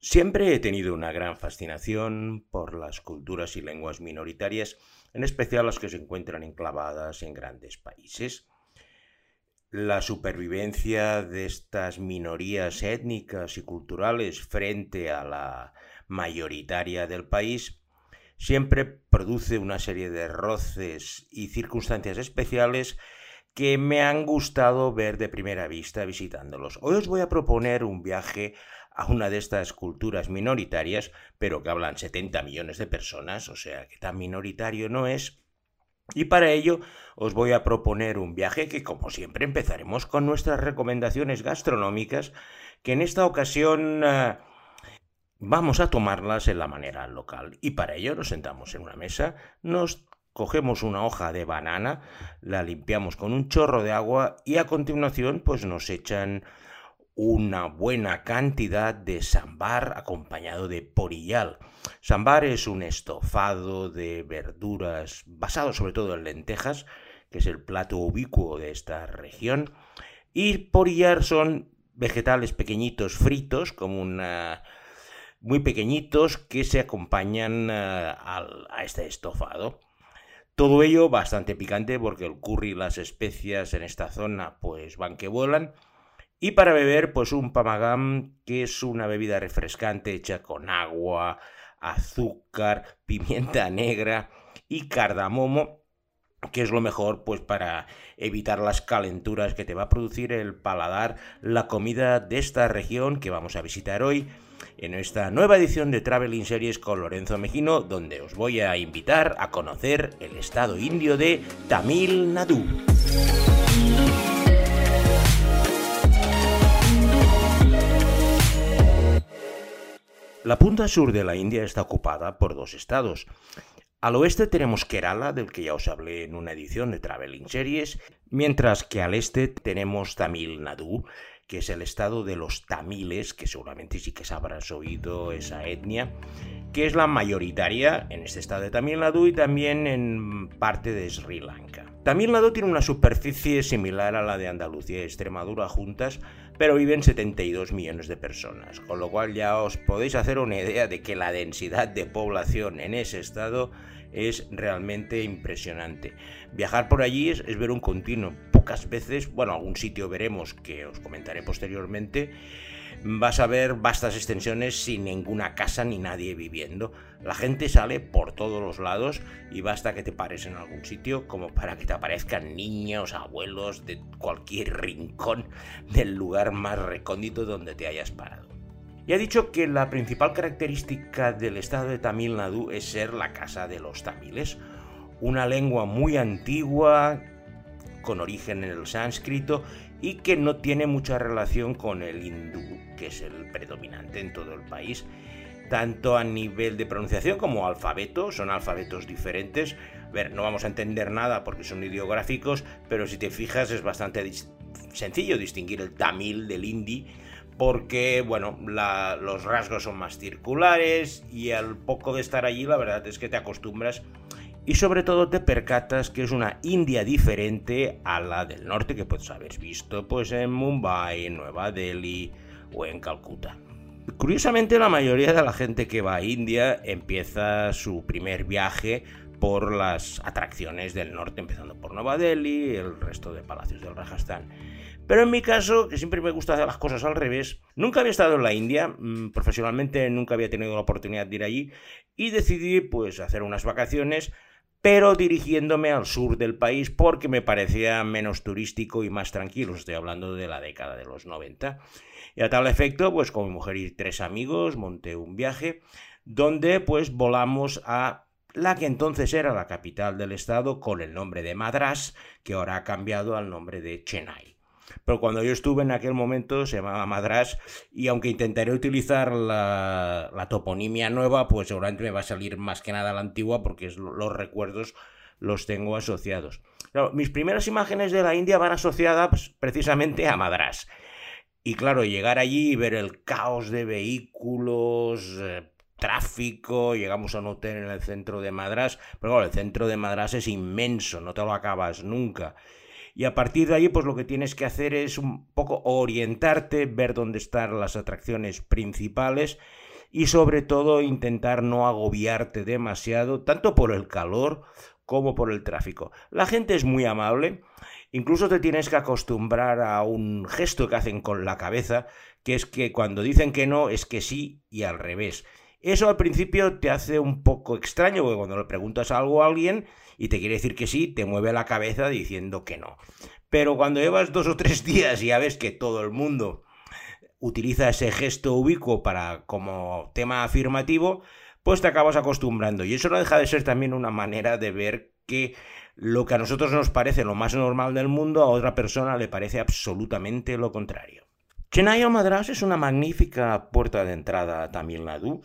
Siempre he tenido una gran fascinación por las culturas y lenguas minoritarias, en especial las que se encuentran enclavadas en grandes países. La supervivencia de estas minorías étnicas y culturales frente a la mayoritaria del país siempre produce una serie de roces y circunstancias especiales que me han gustado ver de primera vista visitándolos. Hoy os voy a proponer un viaje a una de estas culturas minoritarias, pero que hablan 70 millones de personas, o sea que tan minoritario no es. Y para ello os voy a proponer un viaje que, como siempre, empezaremos con nuestras recomendaciones gastronómicas, que en esta ocasión eh, vamos a tomarlas en la manera local. Y para ello nos sentamos en una mesa, nos cogemos una hoja de banana, la limpiamos con un chorro de agua y a continuación pues nos echan una buena cantidad de sambar acompañado de porillal. Sambar es un estofado de verduras basado sobre todo en lentejas, que es el plato ubicuo de esta región, y porillal son vegetales pequeñitos fritos, como muy pequeñitos que se acompañan eh, a este estofado. Todo ello bastante picante porque el curry y las especias en esta zona pues van que vuelan y para beber, pues un pamagam, que es una bebida refrescante hecha con agua, azúcar, pimienta negra y cardamomo, que es lo mejor pues para evitar las calenturas que te va a producir el paladar la comida de esta región que vamos a visitar hoy en esta nueva edición de Traveling Series con Lorenzo Mejino, donde os voy a invitar a conocer el estado indio de Tamil Nadu. La punta sur de la India está ocupada por dos estados. Al oeste tenemos Kerala, del que ya os hablé en una edición de Traveling Series, mientras que al este tenemos Tamil Nadu, que es el estado de los tamiles, que seguramente sí que sabrás oído esa etnia, que es la mayoritaria en este estado de Tamil Nadu y también en parte de Sri Lanka. Tamil Nadu tiene una superficie similar a la de Andalucía y Extremadura juntas, pero viven 72 millones de personas, con lo cual ya os podéis hacer una idea de que la densidad de población en ese estado es realmente impresionante. Viajar por allí es, ver un continuo. Pocas veces, bueno, algún sitio veremos que os comentaré posteriormente, vas a ver vastas extensiones sin ninguna casa ni nadie viviendo. La gente sale por todos los lados y basta que te pares en algún sitio como para que te aparezcan niños, abuelos de cualquier rincón del lugar más recóndito donde te hayas parado. Y ha dicho que la principal característica del estado de Tamil Nadu es ser la casa de los tamiles, una lengua muy antigua con origen en el sánscrito y que no tiene mucha relación con el hindú, que es el predominante en todo el país, tanto a nivel de pronunciación como alfabeto, son alfabetos diferentes. A ver, no vamos a entender nada porque son ideográficos, pero si te fijas es bastante sencillo distinguir el tamil del hindi, porque, bueno, los rasgos son más circulares y al poco de estar allí la verdad es que te acostumbras y sobre todo te percatas que es una India diferente a la del norte que puedes haber visto pues en Mumbai, en Nueva Delhi o en Calcuta. Curiosamente la mayoría de la gente que va a India empieza su primer viaje por las atracciones del norte, empezando por Nueva Delhi y el resto de palacios del Rajasthan. Pero en mi caso, que siempre me gusta hacer las cosas al revés, nunca había estado en la India, mm, profesionalmente nunca había tenido la oportunidad de ir allí y decidí pues hacer unas vacaciones pero dirigiéndome al sur del país porque me parecía menos turístico y más tranquilo. Estoy hablando de la década de los 90. Y a tal efecto, pues con mi mujer y tres amigos monté un viaje donde pues volamos a la que entonces era la capital del estado con el nombre de Madras, que ahora ha cambiado al nombre de Chennai. Pero cuando yo estuve en aquel momento se llamaba Madras y aunque intentaré utilizar la, toponimia nueva, pues seguramente me va a salir más que nada la antigua porque los recuerdos los tengo asociados. mis primeras imágenes de la India van asociadas pues, precisamente a Madras. Y claro, llegar allí y ver el caos de vehículos, eh, tráfico, llegamos a un hotel en el centro de Madras, pero claro, el centro de Madras es inmenso, no te lo acabas nunca. Y a partir de ahí, pues lo que tienes que hacer es un poco orientarte, ver dónde están las atracciones principales y sobre todo intentar no agobiarte demasiado, tanto por el calor como por el tráfico. La gente es muy amable, incluso te tienes que acostumbrar a un gesto que hacen con la cabeza, que es que cuando dicen que no es que sí y al revés. Eso al principio te hace un poco extraño, porque cuando le preguntas algo a alguien y te quiere decir que sí, te mueve la cabeza diciendo que no. Pero cuando llevas dos o tres días y ya ves que todo el mundo utiliza ese gesto ubicuo para como tema afirmativo, pues te acabas acostumbrando. Y eso no deja de ser también una manera de ver que lo que a nosotros nos parece lo más normal del mundo, a otra persona le parece absolutamente lo contrario. Chennai o Madras es una magnífica puerta de entrada a Tamil Nadu.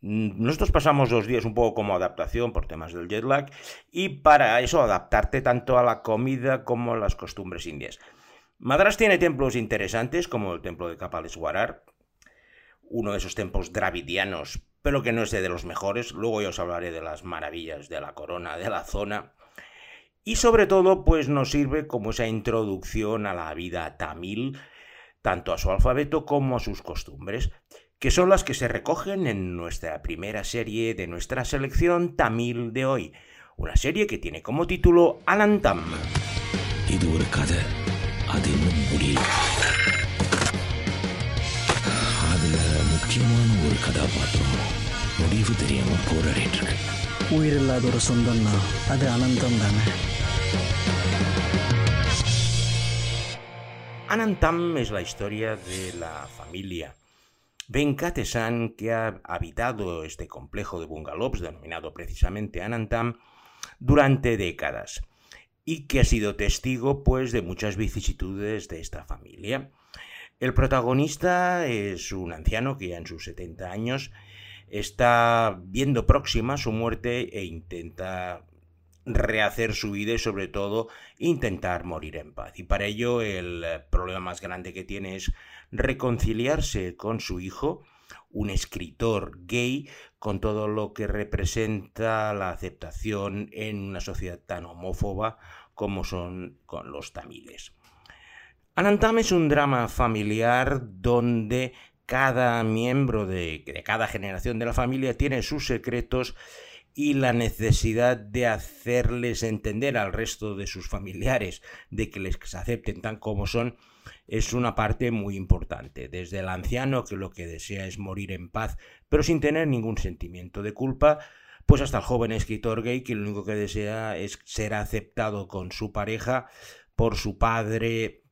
Nosotros pasamos dos días un poco como adaptación por temas del jet lag y para eso adaptarte tanto a la comida como a las costumbres indias. Madras tiene templos interesantes como el templo de Kapaleswarar, uno de esos templos dravidianos, pero que no es de los mejores. Luego ya os hablaré de las maravillas de la corona de la zona. Y sobre todo, pues nos sirve como esa introducción a la vida tamil, tanto a su alfabeto como a sus costumbres, que son las que se recogen en nuestra primera serie de nuestra selección tamil de hoy. Una serie que tiene como título Anantam. அது இன்னும் முடியல அதுல முக்கியமான ஒரு கதாபாத்திரம் முடிவு தெரியாம போராடிட்டு இருக்கு உயிரில்லாத ஒரு சொந்தம்னா அது அனந்தம் தானே Anantam es la historia de la familia Venkatesan que ha habitado este complejo de bungalows denominado precisamente Anantam durante décadas y que ha sido testigo pues de muchas vicisitudes de esta familia. El protagonista es un anciano que ya en sus 70 años está viendo próxima su muerte e intenta rehacer su vida y sobre todo intentar morir en paz. Y para ello el problema más grande que tiene es reconciliarse con su hijo, un escritor gay, con todo lo que representa la aceptación en una sociedad tan homófoba como son con los tamiles. Anantam es un drama familiar donde cada miembro de, de, cada generación de la familia tiene sus secretos y la necesidad de hacerles entender al resto de sus familiares de que les acepten tan como son es una parte muy importante, desde el anciano que lo que desea es morir en paz, pero sin tener ningún sentimiento de culpa, pues hasta el joven escritor gay que lo único que desea es ser aceptado con su pareja, por su padre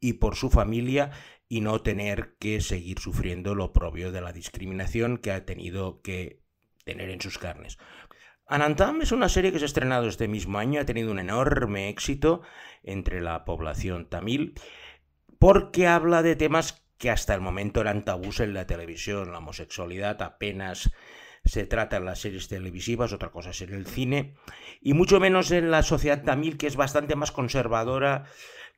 y por su familia, y no tener que seguir sufriendo lo propio de la discriminación que ha tenido que tener en sus carnes. Anantam es una serie que se ha estrenado este mismo año, ha tenido un enorme éxito entre la población tamil porque habla de temas que hasta el momento eran tabús en la televisión. La homosexualidad apenas se trata en las series televisivas, otra cosa es en el cine, y mucho menos en la sociedad tamil, que es bastante más conservadora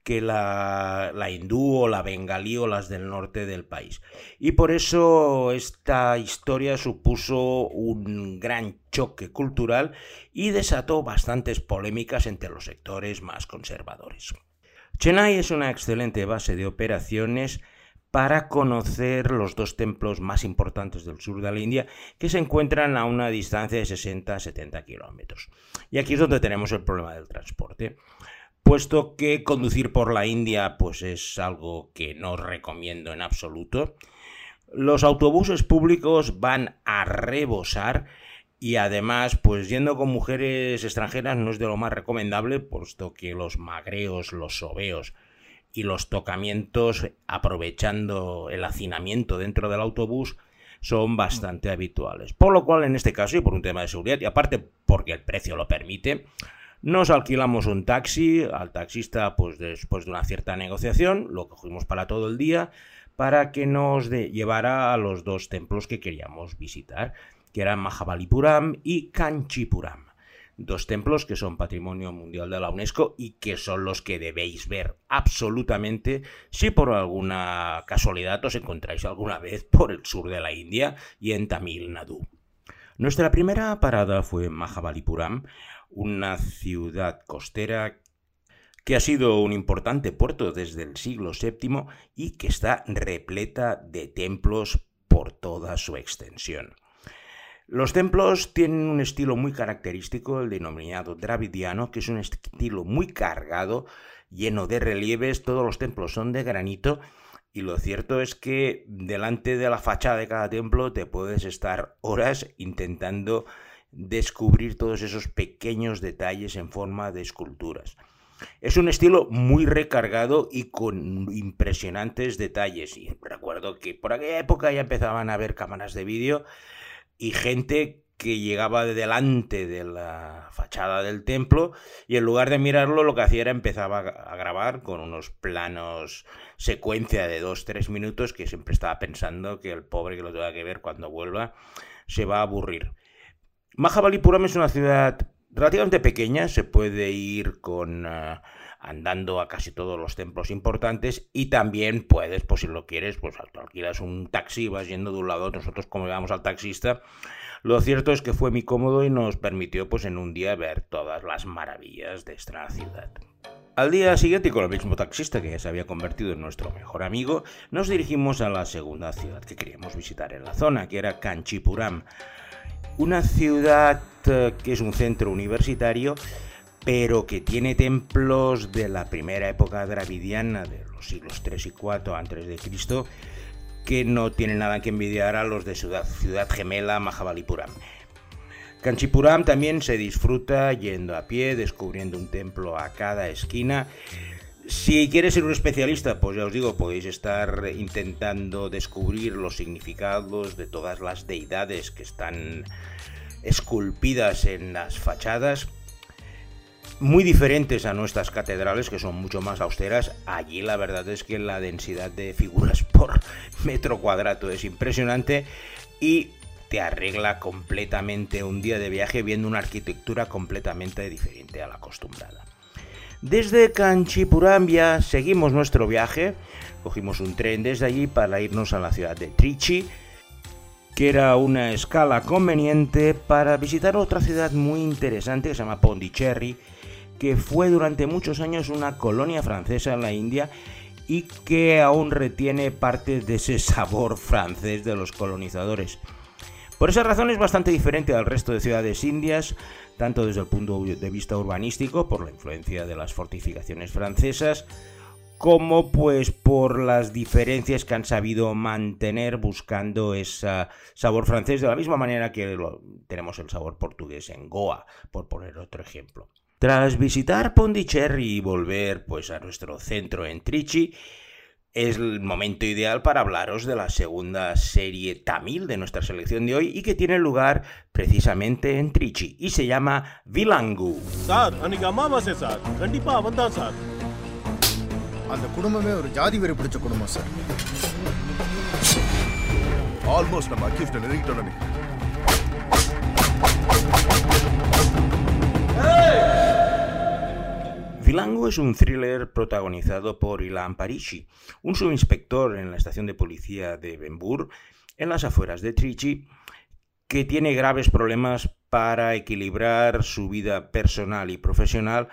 que la, hindú o la bengalí o las del norte del país. Y por eso esta historia supuso un gran choque cultural y desató bastantes polémicas entre los sectores más conservadores. Chennai es una excelente base de operaciones para conocer los dos templos más importantes del sur de la India que se encuentran a una distancia de 60-70 kilómetros. Y aquí es donde tenemos el problema del transporte. Puesto que conducir por la India pues es algo que no recomiendo en absoluto, los autobuses públicos van a rebosar y además, pues yendo con mujeres extranjeras no es de lo más recomendable, puesto que los magreos, los sobeos y los tocamientos, aprovechando el hacinamiento dentro del autobús, son bastante habituales. Por lo cual, en este caso, y por un tema de seguridad, y aparte porque el precio lo permite, nos alquilamos un taxi, al taxista, pues después de una cierta negociación, lo cogimos para todo el día, para que nos llevara a los dos templos que queríamos visitar que eran Mahabalipuram y Kanchipuram, dos templos que son Patrimonio Mundial de la UNESCO y que son los que debéis ver absolutamente si por alguna casualidad os encontráis alguna vez por el sur de la India y en Tamil Nadu. Nuestra primera parada fue Mahabalipuram, una ciudad costera que ha sido un importante puerto desde el siglo VII y que está repleta de templos por toda su extensión. Los templos tienen un estilo muy característico, el denominado dravidiano, que es un estilo muy cargado, lleno de relieves, todos los templos son de granito y lo cierto es que delante de la fachada de cada templo te puedes estar horas intentando descubrir todos esos pequeños detalles en forma de esculturas. Es un estilo muy recargado y con impresionantes detalles. Y recuerdo que por aquella época ya empezaban a haber cámaras de vídeo y gente que llegaba de delante de la fachada del templo y en lugar de mirarlo lo que hacía era empezaba a grabar con unos planos secuencia de 2-3 minutos que siempre estaba pensando que el pobre que lo tenga que ver cuando vuelva se va a aburrir. Mahabalipuram es una ciudad relativamente pequeña, se puede ir con eh, andando a casi todos los templos importantes y también puedes, pues si lo quieres, pues alquilas un taxi, vas yendo de un lado, nosotros como vamos al taxista, lo cierto es que fue muy cómodo y nos permitió pues en un día ver todas las maravillas de esta ciudad. Al día siguiente, con el mismo taxista que ya se había convertido en nuestro mejor amigo, nos dirigimos a la segunda ciudad que queríamos visitar en la zona, que era Kanchipuram. Una ciudad eh, que es un centro universitario, pero que tiene templos de la primera época dravidiana, de los siglos 3 y 4 a.C., que no tienen nada que envidiar a los de ciudad, ciudad gemela Mahabalipuram. Kanchipuram también se disfruta yendo a pie, descubriendo un templo a cada esquina. Si quieres ser un especialista, pues ya os digo, podéis estar intentando descubrir los significados de todas las deidades que están esculpidas en las fachadas, muy diferentes a nuestras catedrales, que son mucho más austeras. Allí la verdad es que la densidad de figuras por metro cuadrado es impresionante y te arregla completamente un día de viaje viendo una arquitectura completamente diferente a la acostumbrada. Desde Kanchipuram ya seguimos nuestro viaje, cogimos un tren desde allí para irnos a la ciudad de Trichy, que era una escala conveniente para visitar otra ciudad muy interesante que se llama Pondicherry, que fue durante muchos años una colonia francesa en la India y que aún retiene parte de ese sabor francés de los colonizadores. Por esa razón es bastante diferente al resto de ciudades indias, tanto desde el punto de vista urbanístico, por la influencia de las fortificaciones francesas, como pues por las diferencias que han sabido mantener buscando ese sabor francés de la misma manera que tenemos el sabor portugués en Goa, por poner otro ejemplo. Tras visitar Pondicherry y volver pues a nuestro centro en Trichy, es el momento ideal para hablaros de la segunda serie tamil de nuestra selección de hoy y que tiene lugar precisamente en Trichy y se llama Vilangu. அந்த குடும்பமே ஒரு ஜாதி வெறி பிடிச்ச குடும்பம் sir almost நம்ம அக்யூஸ்ட நெருங்கிட்டோம் Vilango es un thriller protagonizado por Ilan Parishi, un subinspector en la estación de policía de Benbur, en las afueras de Trichy, que tiene graves problemas para equilibrar su vida personal y profesional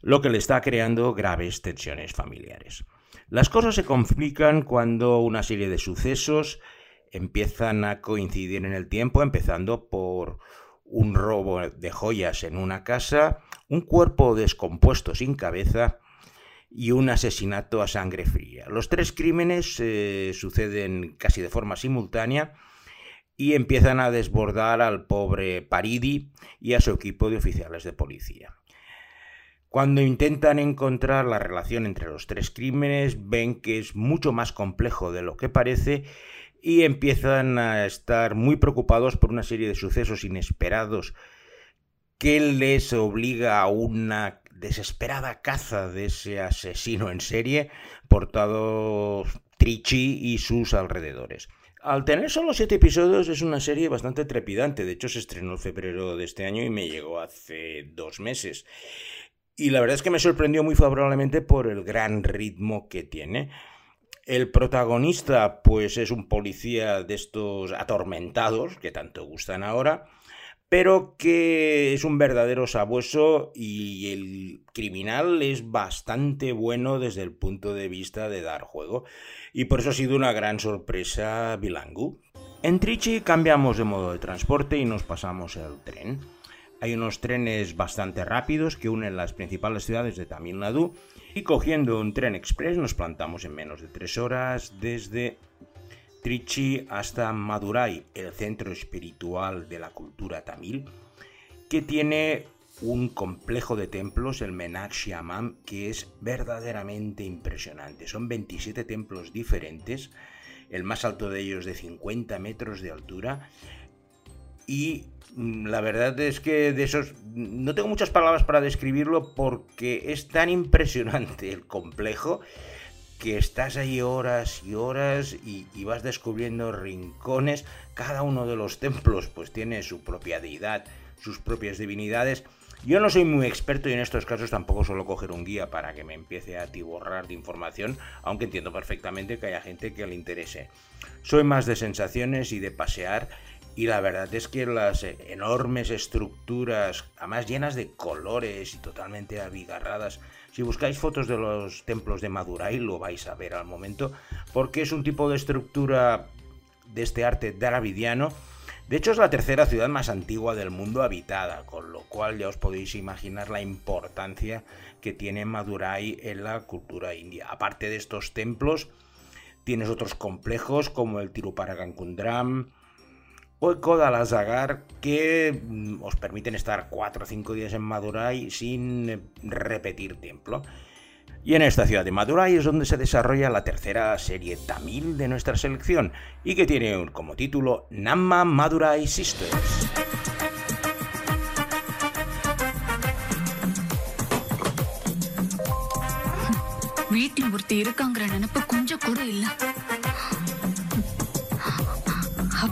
lo que le está creando graves tensiones familiares. Las cosas se complican cuando una serie de sucesos empiezan a coincidir en el tiempo, empezando por un robo de joyas en una casa, un cuerpo descompuesto sin cabeza y un asesinato a sangre fría. Los tres crímenes eh, suceden casi de forma simultánea y empiezan a desbordar al pobre Paridi y a su equipo de oficiales de policía. Cuando intentan encontrar la relación entre los tres crímenes, ven que es mucho más complejo de lo que parece y empiezan a estar muy preocupados por una serie de sucesos inesperados que les obliga a una desesperada caza de ese asesino en serie portado Trichi y sus alrededores. Al tener solo siete episodios es una serie bastante trepidante, de hecho se estrenó en febrero de este año y me llegó hace dos meses. Y la verdad es que me sorprendió muy favorablemente por el gran ritmo que tiene. El protagonista, pues, es un policía de estos atormentados que tanto gustan ahora, pero que es un verdadero sabueso y el criminal es bastante bueno desde el punto de vista de dar juego. Y por eso ha sido una gran sorpresa Bilangu. En Trichy cambiamos de modo de transporte y nos pasamos al tren. Hay unos trenes bastante rápidos que unen las principales ciudades de Tamil Nadu y cogiendo un tren express nos plantamos en menos de tres horas desde Trichy hasta Madurai, el centro espiritual de la cultura tamil, que tiene un complejo de templos, el Menakshi Amam, que es verdaderamente impresionante. Son 27 templos diferentes, el más alto de ellos de 50 metros de altura. Y la verdad es que de esos no tengo muchas palabras para describirlo porque es tan impresionante el complejo que estás ahí horas y horas y, y, vas descubriendo rincones. Cada uno de los templos pues tiene su propia deidad, sus propias divinidades yo no soy muy experto y en estos casos tampoco suelo coger un guía para que me empiece a atiborrar de información, aunque entiendo perfectamente que haya gente que le interese. Soy más de sensaciones y de pasear y la verdad es que las enormes estructuras, además llenas de colores y totalmente abigarradas, si buscáis fotos de los templos de Madurai lo vais a ver al momento, porque es un tipo de estructura de este arte dravidiano de hecho es la tercera ciudad más antigua del mundo habitada, con lo cual ya os podéis imaginar la importancia que tiene Madurai en la cultura india. Aparte de estos templos, tienes otros complejos como el Tiruparankundram o el Kodalazagar que mm, os permiten estar 4 o 5 días en Madurai sin repetir templo. Y en esta ciudad de Madurai es donde se desarrolla la tercera serie tamil de nuestra selección y que tiene como título Namma Madurai Sisters.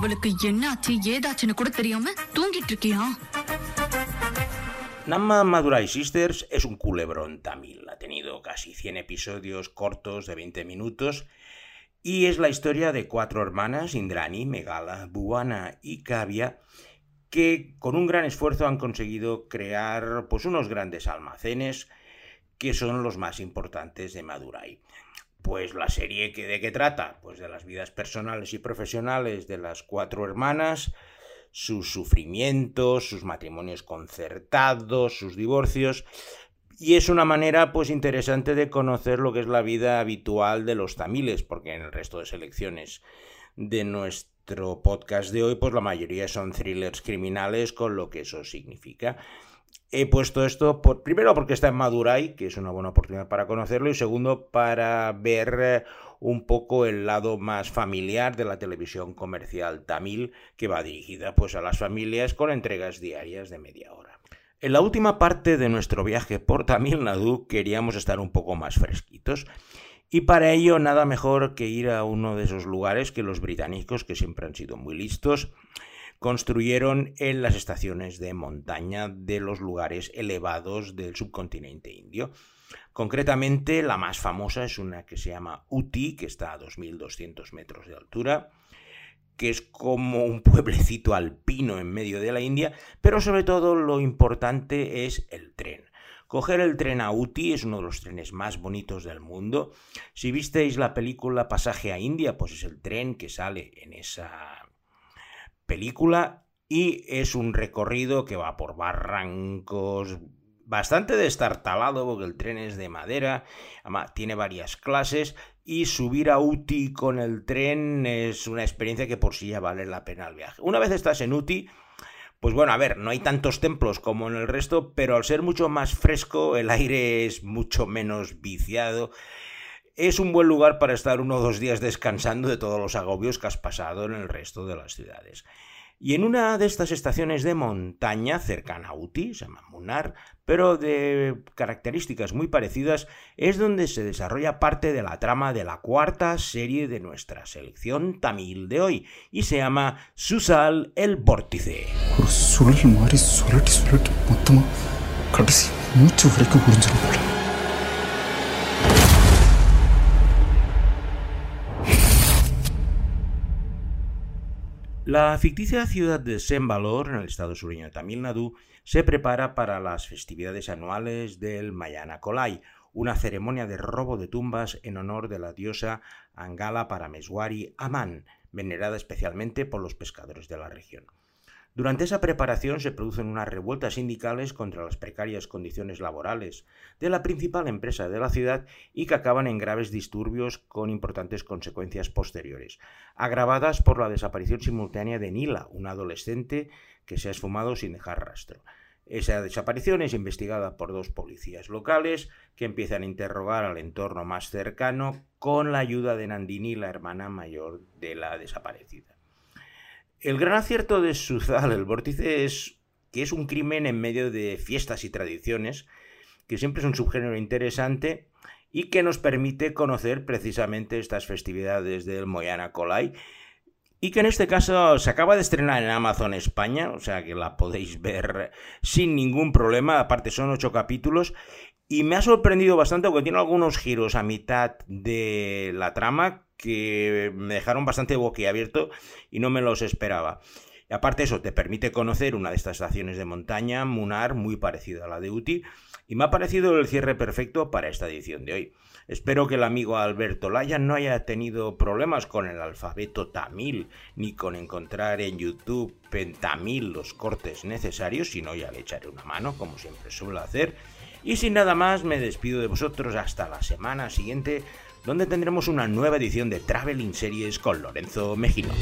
அவளுக்கு என்னாச்சு ஏதாச்சுன்னு கூட தெரியாம தூங்கிட்டு இருக்கியா Namma Madurai Sisters es un culebrón tamil. Ha tenido casi 100 episodios cortos de 20 minutos y es la historia de cuatro hermanas, Indrani, Megala, Buana y Kavya, que con un gran esfuerzo han conseguido crear pues, unos grandes almacenes que son los más importantes de Madurai. Pues la serie que de qué trata? Pues de las vidas personales y profesionales de las cuatro hermanas, sus sufrimientos, sus matrimonios concertados, sus divorcios. Y es una manera pues interesante de conocer lo que es la vida habitual de los tamiles, porque en el resto de selecciones de nuestro podcast de hoy, pues la mayoría son thrillers criminales, con lo que eso significa. He puesto esto por, primero porque está en Madurai, que es una buena oportunidad para conocerlo, y segundo para ver eh, un poco el lado más familiar de la televisión comercial tamil, que va dirigida pues a las familias con entregas diarias de media hora. En la última parte de nuestro viaje por Tamil Nadu queríamos estar un poco más fresquitos. Y para ello nada mejor que ir a uno de esos lugares que los británicos, que siempre han sido muy listos, construyeron en las estaciones de montaña de los lugares elevados del subcontinente indio. Concretamente, la más famosa es una que se llama Uti, que está a 2.200 metros de altura, que es como un pueblecito alpino en medio de la India, pero sobre todo lo importante es el tren. Coger el tren a Uti es uno de los trenes más bonitos del mundo. Si visteis la película Pasaje a India, pues es el tren que sale en esa película y es un recorrido que va por barrancos bastante destartalado porque el tren es de madera, tiene varias clases y subir a Uti con el tren es una experiencia que por sí ya vale la pena el viaje. Una vez estás en Uti, pues bueno, a ver, no hay tantos templos como en el resto, pero al ser mucho más fresco, el aire es mucho menos viciado. Es un buen lugar para estar uno o dos días descansando de todos los agobios que has pasado en el resto de las ciudades. Y en una de estas estaciones de montaña cercana a Uti, se llama Munar, pero de características muy parecidas, es donde se desarrolla parte de la trama de la cuarta serie de nuestra selección tamil de hoy, y se llama Susal el Vórtice. La ficticia ciudad de Sembalor, en el estado sureño de Tamil Nadu, se prepara para las festividades anuales del Mayana Kolai, una ceremonia de robo de tumbas en honor de la diosa Angala Parameswari Aman, venerada especialmente por los pescadores de la región. Durante esa preparación se producen unas revueltas sindicales contra las precarias condiciones laborales de la principal empresa de la ciudad y que acaban en graves disturbios con importantes consecuencias posteriores, agravadas por la desaparición simultánea de Nila, una adolescente que se ha esfumado sin dejar rastro. Esa desaparición es investigada por dos policías locales que empiezan a interrogar al entorno más cercano con la ayuda de Nandini, la hermana mayor de la desaparecida. El gran acierto de Suzal, el vórtice, es que es un crimen en medio de fiestas y tradiciones, que siempre es un subgénero interesante y que nos permite conocer precisamente estas festividades del Moyana Colai y que en este caso se acaba de estrenar en Amazon España, o sea que la podéis ver sin ningún problema, aparte son ocho capítulos y me ha sorprendido bastante porque tiene algunos giros a mitad de la trama que me dejaron bastante boquiabierto y no me los esperaba. Y aparte eso, te permite conocer una de estas estaciones de montaña, Munar, muy parecida a la de Uti, y me ha parecido el cierre perfecto para esta edición de hoy. Espero que el amigo Alberto Laya no haya tenido problemas con el alfabeto tamil, ni con encontrar en YouTube en tamil los cortes necesarios, sino ya le echaré una mano, como siempre suelo hacer. Y sin nada más, me despido de vosotros hasta la semana siguiente donde tendremos una nueva edición de Traveling Series con Lorenzo Mejino.